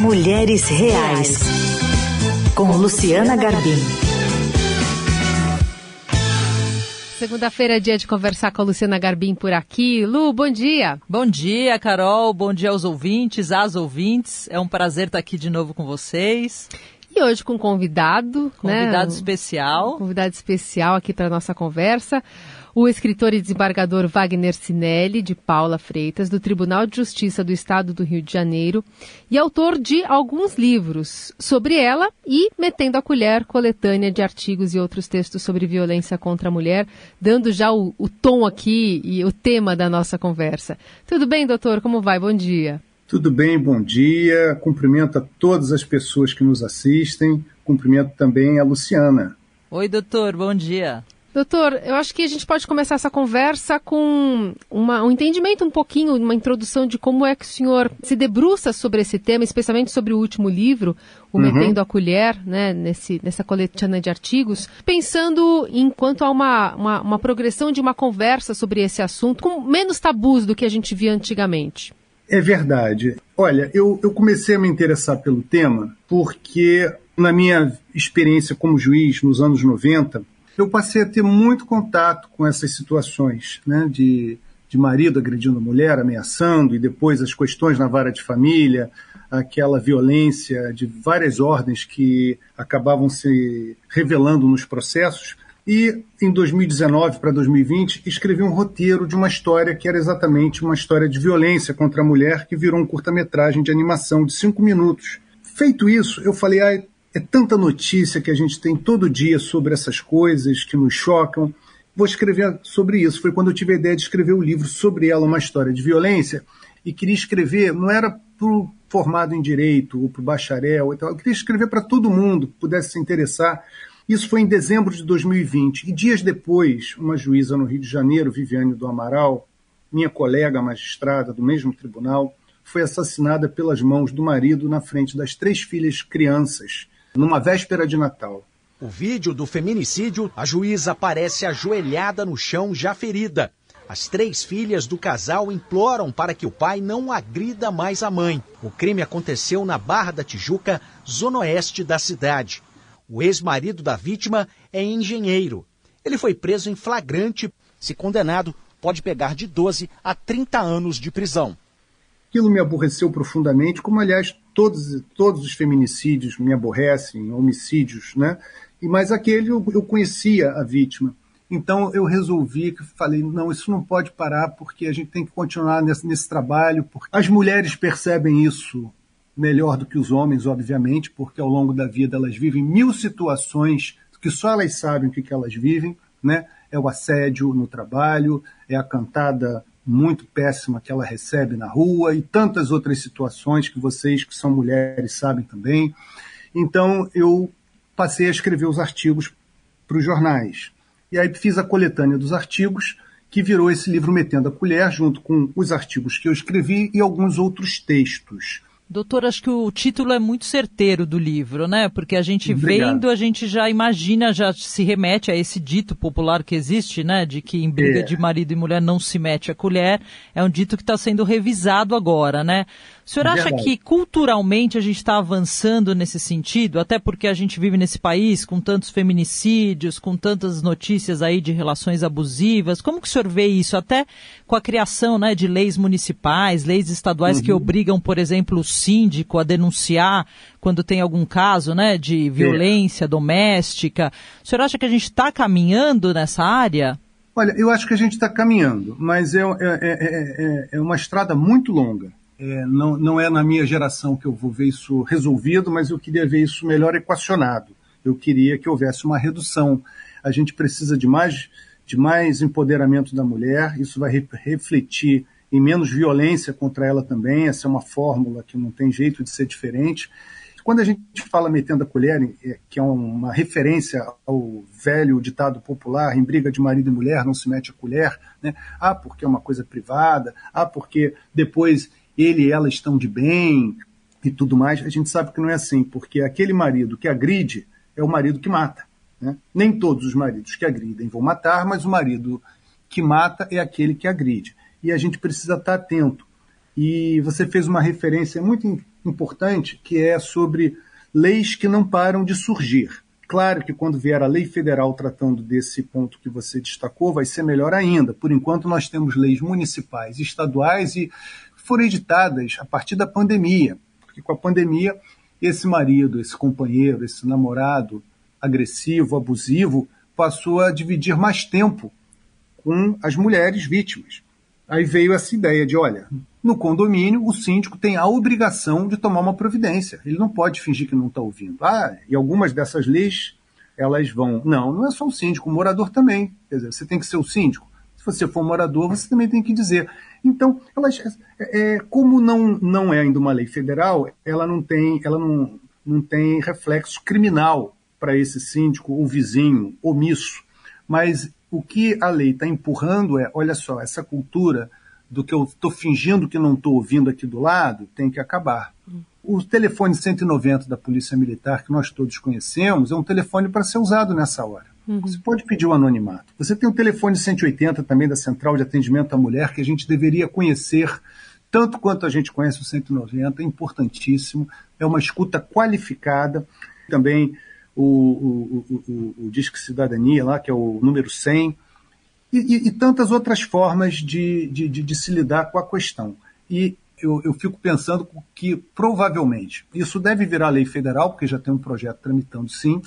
Mulheres Reais, com Luciana Garbim. Segunda-feira é dia de conversar com a Luciana Garbim por aqui. Lu, bom dia. Bom dia, Carol. Bom dia aos ouvintes, às ouvintes. É um prazer estar aqui de novo com vocês. E hoje com um convidado, convidado né? especial. Um convidado especial aqui para nossa conversa o escritor e desembargador Wagner Sinelli, de Paula Freitas, do Tribunal de Justiça do Estado do Rio de Janeiro, e autor de alguns livros sobre ela e Metendo a Colher, coletânea de artigos e outros textos sobre violência contra a mulher, dando já o, o tom aqui e o tema da nossa conversa. Tudo bem, doutor? Como vai? Bom dia. Tudo bem, bom dia. Cumprimento a todas as pessoas que nos assistem. Cumprimento também a Luciana. Oi, doutor, bom dia. Doutor, eu acho que a gente pode começar essa conversa com uma, um entendimento um pouquinho, uma introdução de como é que o senhor se debruça sobre esse tema, especialmente sobre o último livro, O uhum. Metendo a Colher, né, nesse, nessa coletânea de artigos, pensando enquanto há uma, uma, uma progressão de uma conversa sobre esse assunto, com menos tabus do que a gente via antigamente. É verdade. Olha, eu, eu comecei a me interessar pelo tema porque, na minha experiência como juiz nos anos 90, eu passei a ter muito contato com essas situações, né, de, de marido agredindo a mulher, ameaçando, e depois as questões na vara de família, aquela violência de várias ordens que acabavam se revelando nos processos. E em 2019 para 2020 escrevi um roteiro de uma história que era exatamente uma história de violência contra a mulher que virou um curta-metragem de animação de cinco minutos. Feito isso, eu falei, ah, é tanta notícia que a gente tem todo dia sobre essas coisas que nos chocam. Vou escrever sobre isso. Foi quando eu tive a ideia de escrever o um livro sobre ela, uma história de violência, e queria escrever, não era para o formado em direito ou para o bacharel, eu queria escrever para todo mundo que pudesse se interessar. Isso foi em dezembro de 2020. E dias depois, uma juíza no Rio de Janeiro, Viviane do Amaral, minha colega magistrada do mesmo tribunal, foi assassinada pelas mãos do marido na frente das três filhas crianças numa véspera de Natal. O vídeo do feminicídio, a juíza aparece ajoelhada no chão, já ferida. As três filhas do casal imploram para que o pai não agrida mais a mãe. O crime aconteceu na Barra da Tijuca, zona oeste da cidade. O ex-marido da vítima é engenheiro. Ele foi preso em flagrante. Se condenado, pode pegar de 12 a 30 anos de prisão. Aquilo me aborreceu profundamente, como aliás todos, todos os feminicídios me aborrecem, homicídios, né? E mas aquele eu, eu conhecia a vítima. Então eu resolvi, falei, não, isso não pode parar porque a gente tem que continuar nesse, nesse trabalho. Porque as mulheres percebem isso melhor do que os homens, obviamente, porque ao longo da vida elas vivem mil situações que só elas sabem o que, que elas vivem, né? É o assédio no trabalho, é a cantada muito péssima que ela recebe na rua e tantas outras situações que vocês que são mulheres sabem também. Então eu passei a escrever os artigos para os jornais. E aí fiz a coletânea dos artigos, que virou esse livro Metendo a Colher, junto com os artigos que eu escrevi e alguns outros textos. Doutor, acho que o título é muito certeiro do livro, né? Porque a gente Obrigado. vendo, a gente já imagina, já se remete a esse dito popular que existe, né? De que em briga é. de marido e mulher não se mete a colher. É um dito que está sendo revisado agora, né? O senhor acha que culturalmente a gente está avançando nesse sentido? Até porque a gente vive nesse país com tantos feminicídios, com tantas notícias aí de relações abusivas. Como que o senhor vê isso? Até com a criação né, de leis municipais, leis estaduais uhum. que obrigam, por exemplo, o síndico a denunciar quando tem algum caso né, de violência é. doméstica. O senhor acha que a gente está caminhando nessa área? Olha, eu acho que a gente está caminhando, mas é, é, é, é uma estrada muito longa. É, não, não é na minha geração que eu vou ver isso resolvido, mas eu queria ver isso melhor equacionado. Eu queria que houvesse uma redução. A gente precisa de mais, de mais empoderamento da mulher, isso vai re refletir em menos violência contra ela também. Essa é uma fórmula que não tem jeito de ser diferente. Quando a gente fala metendo a colher, é, que é uma referência ao velho ditado popular, em briga de marido e mulher não se mete a colher, né? ah, porque é uma coisa privada, ah, porque depois ele e ela estão de bem e tudo mais, a gente sabe que não é assim, porque aquele marido que agride é o marido que mata. Né? Nem todos os maridos que agridem vão matar, mas o marido que mata é aquele que agride. E a gente precisa estar atento. e você fez uma referência muito importante que é sobre leis que não param de surgir. Claro que quando vier a lei federal tratando desse ponto que você destacou, vai ser melhor ainda. Por enquanto, nós temos leis municipais, estaduais e foram editadas a partir da pandemia. Porque com a pandemia, esse marido, esse companheiro, esse namorado agressivo, abusivo, passou a dividir mais tempo com as mulheres vítimas. Aí veio essa ideia de, olha, no condomínio o síndico tem a obrigação de tomar uma providência. Ele não pode fingir que não está ouvindo. Ah, e algumas dessas leis, elas vão... Não, não é só o síndico, o morador também. Quer dizer, você tem que ser o síndico. Se você for morador, você também tem que dizer. Então, elas, é, é, como não, não é ainda uma lei federal, ela não tem, ela não, não tem reflexo criminal para esse síndico ou vizinho omisso. Mas o que a lei está empurrando é, olha só, essa cultura do que eu estou fingindo que não estou ouvindo aqui do lado tem que acabar. O telefone 190 da Polícia Militar, que nós todos conhecemos, é um telefone para ser usado nessa hora. Uhum. Você pode pedir o um anonimato. Você tem o telefone 180 também da Central de Atendimento à Mulher, que a gente deveria conhecer tanto quanto a gente conhece o 190, é importantíssimo. É uma escuta qualificada. Também o, o, o, o Disque Cidadania, lá, que é o número 100, e, e, e tantas outras formas de, de, de, de, se lidar com a questão. E eu, eu fico pensando que, provavelmente, isso deve virar lei federal, porque já tem um projeto tramitando sim,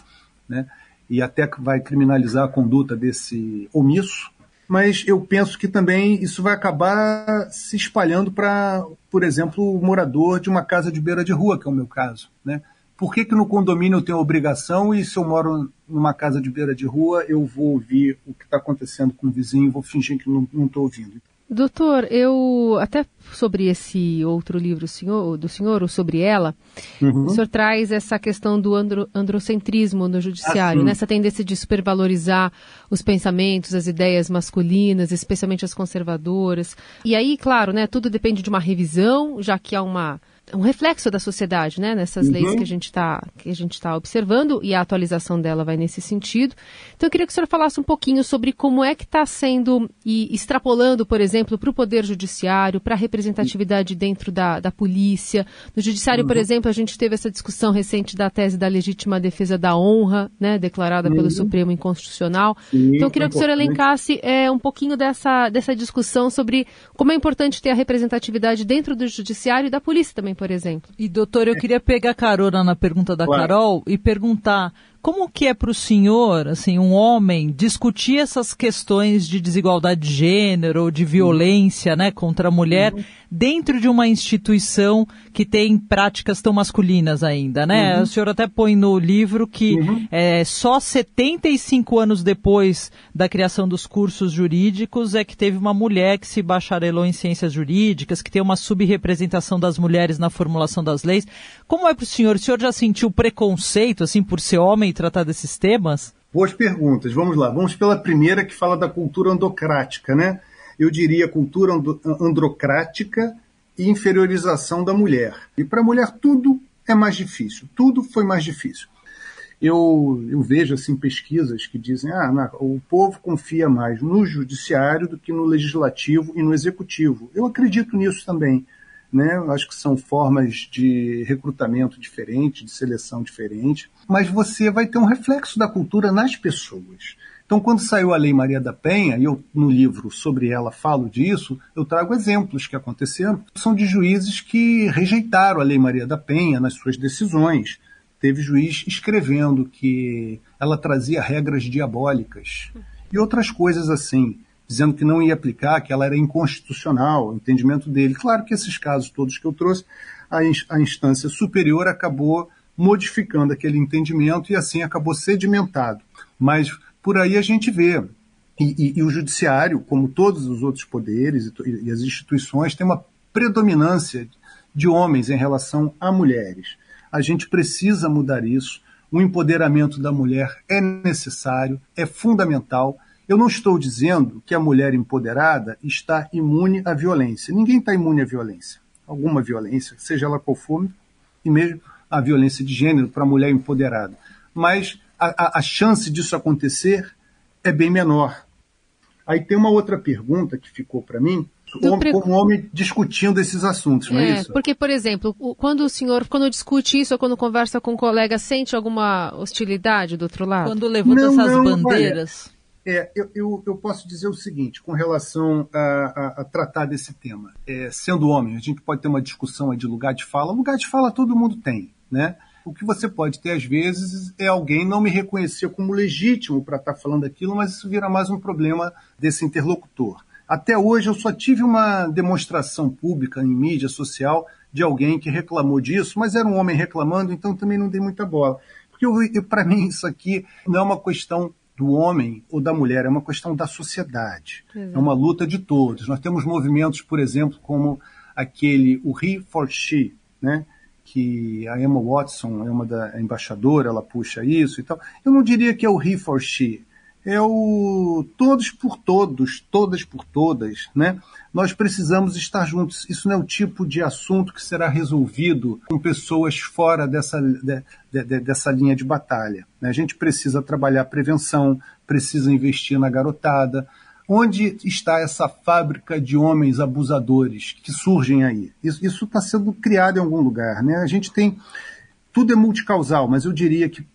né, e até vai criminalizar a conduta desse omisso, mas eu penso que também isso vai acabar se espalhando para, por exemplo, o morador de uma casa de beira de rua, que é o meu caso. Né? Por que, que no condomínio eu tenho obrigação e se eu moro numa casa de beira de rua, eu vou ouvir o que está acontecendo com o vizinho e vou fingir que não estou ouvindo? Doutor, eu até sobre esse outro livro senhor, do senhor, ou sobre ela, uhum. o senhor traz essa questão do andro, androcentrismo no judiciário, ah, né? essa tendência de supervalorizar os pensamentos, as ideias masculinas, especialmente as conservadoras. E aí, claro, né, tudo depende de uma revisão, já que há uma um reflexo da sociedade, né? Nessas uhum. leis que a gente está que a gente está observando e a atualização dela vai nesse sentido. Então eu queria que o senhor falasse um pouquinho sobre como é que está sendo e extrapolando, por exemplo, para o poder judiciário, para a representatividade dentro da, da polícia. No judiciário, uhum. por exemplo, a gente teve essa discussão recente da tese da legítima defesa da honra, né? Declarada uhum. pelo Supremo inconstitucional. Sim, então eu queria que o senhor elencasse é, um pouquinho dessa dessa discussão sobre como é importante ter a representatividade dentro do judiciário e da polícia também por exemplo. E doutor, eu queria pegar carona na pergunta da claro. Carol e perguntar como que é para o senhor, assim, um homem, discutir essas questões de desigualdade de gênero ou de violência, né, contra a mulher uhum. dentro de uma instituição que tem práticas tão masculinas ainda, né? Uhum. O senhor até põe no livro que uhum. é, só 75 anos depois da criação dos cursos jurídicos é que teve uma mulher que se bacharelou em ciências jurídicas, que tem uma subrepresentação das mulheres na formulação das leis. Como é para o senhor? O senhor já sentiu preconceito, assim, por ser homem e tratar desses temas? Boas perguntas. Vamos lá. Vamos pela primeira que fala da cultura andocrática, né? Eu diria cultura androcrática e inferiorização da mulher. E para a mulher tudo é mais difícil. Tudo foi mais difícil. Eu, eu vejo assim pesquisas que dizem ah, o povo confia mais no judiciário do que no legislativo e no executivo. Eu acredito nisso também né? Eu acho que são formas de recrutamento diferente, de seleção diferente, mas você vai ter um reflexo da cultura nas pessoas. Então, quando saiu a Lei Maria da Penha, e eu no livro sobre ela falo disso, eu trago exemplos que aconteceram, são de juízes que rejeitaram a Lei Maria da Penha nas suas decisões. Teve juiz escrevendo que ela trazia regras diabólicas e outras coisas assim dizendo que não ia aplicar, que ela era inconstitucional, o entendimento dele. Claro que esses casos todos que eu trouxe, a, instância superior acabou modificando aquele entendimento e assim acabou sedimentado. Mas por aí a gente vê. E, e, e o judiciário, como todos os outros poderes e, e as instituições, tem uma predominância de homens em relação a mulheres. A gente precisa mudar isso. O empoderamento da mulher é necessário, é fundamental. Eu não estou dizendo que a mulher empoderada está imune à violência. Ninguém está imune à violência. Alguma violência, seja ela qual for, e mesmo a violência de gênero para a mulher empoderada. Mas a, a, a chance disso acontecer é bem menor. Aí tem uma outra pergunta que ficou para mim homem, como homem discutindo esses assuntos, não é, é isso? Porque, por exemplo, quando o senhor, quando discute isso ou quando conversa com um colega, sente alguma hostilidade do outro lado? Quando levanta não, essas não, bandeiras. Olha, é, eu, eu, eu, posso dizer o seguinte, com relação a, a, a tratar desse tema. É, sendo homem, a gente pode ter uma discussão de lugar de fala. Lugar de fala todo mundo tem, né? O que você pode ter, às vezes, é alguém não me reconhecer como legítimo para estar tá falando aquilo, mas isso vira mais um problema desse interlocutor. Até hoje, eu só tive uma demonstração pública em mídia social de alguém que reclamou disso, mas era um homem reclamando, então também não dei muita bola. Porque, para mim, isso aqui não é uma questão do homem ou da mulher, é uma questão da sociedade. É uma luta de todos. Nós temos movimentos, por exemplo, como aquele, o He for She, né? que a Emma Watson é uma da embaixadora, ela puxa isso e tal. Eu não diria que é o He for She, é o todos por todos, todas por todas, né? Nós precisamos estar juntos. Isso não é o tipo de assunto que será resolvido com pessoas fora dessa, de, de, dessa linha de batalha. Né? A gente precisa trabalhar prevenção, precisa investir na garotada. Onde está essa fábrica de homens abusadores que surgem aí? Isso está sendo criado em algum lugar, né? A gente tem tudo é multicausal, mas eu diria que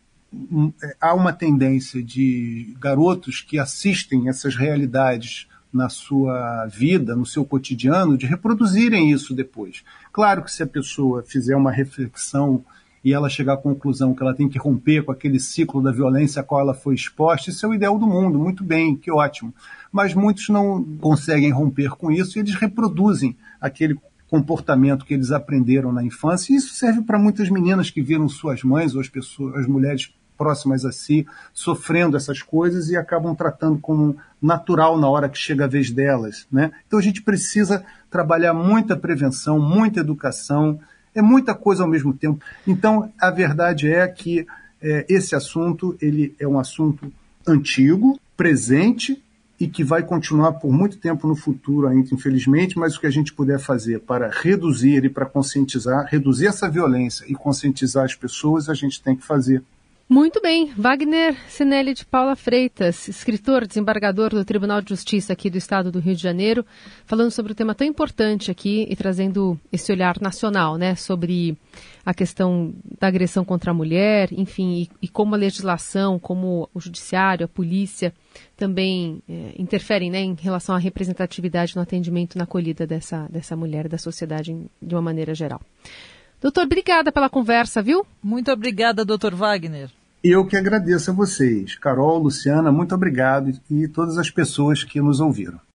há uma tendência de garotos que assistem essas realidades na sua vida, no seu cotidiano, de reproduzirem isso depois. Claro que se a pessoa fizer uma reflexão e ela chegar à conclusão que ela tem que romper com aquele ciclo da violência a qual ela foi exposta, isso é o ideal do mundo, muito bem, que ótimo. Mas muitos não conseguem romper com isso e eles reproduzem aquele comportamento que eles aprenderam na infância. E isso serve para muitas meninas que viram suas mães ou as pessoas, as mulheres próximas a si, sofrendo essas coisas e acabam tratando como natural na hora que chega a vez delas. Né? Então a gente precisa trabalhar muita prevenção, muita educação, é muita coisa ao mesmo tempo. Então a verdade é que é, esse assunto ele é um assunto antigo, presente e que vai continuar por muito tempo no futuro ainda, infelizmente, mas o que a gente puder fazer para reduzir e para conscientizar, reduzir essa violência e conscientizar as pessoas, a gente tem que fazer. Muito bem. Wagner Sinelli de Paula Freitas, escritor, desembargador do Tribunal de Justiça aqui do Estado do Rio de Janeiro, falando sobre um tema tão importante aqui e trazendo esse olhar nacional, né, sobre a questão da agressão contra a mulher, enfim, e, e como a legislação, como o judiciário, a polícia também é, interferem, né, em relação à representatividade no atendimento, na acolhida dessa, dessa mulher, da sociedade de uma maneira geral. Doutor, obrigada pela conversa, viu? Muito obrigada, doutor Wagner. Eu que agradeço a vocês. Carol, Luciana, muito obrigado e todas as pessoas que nos ouviram.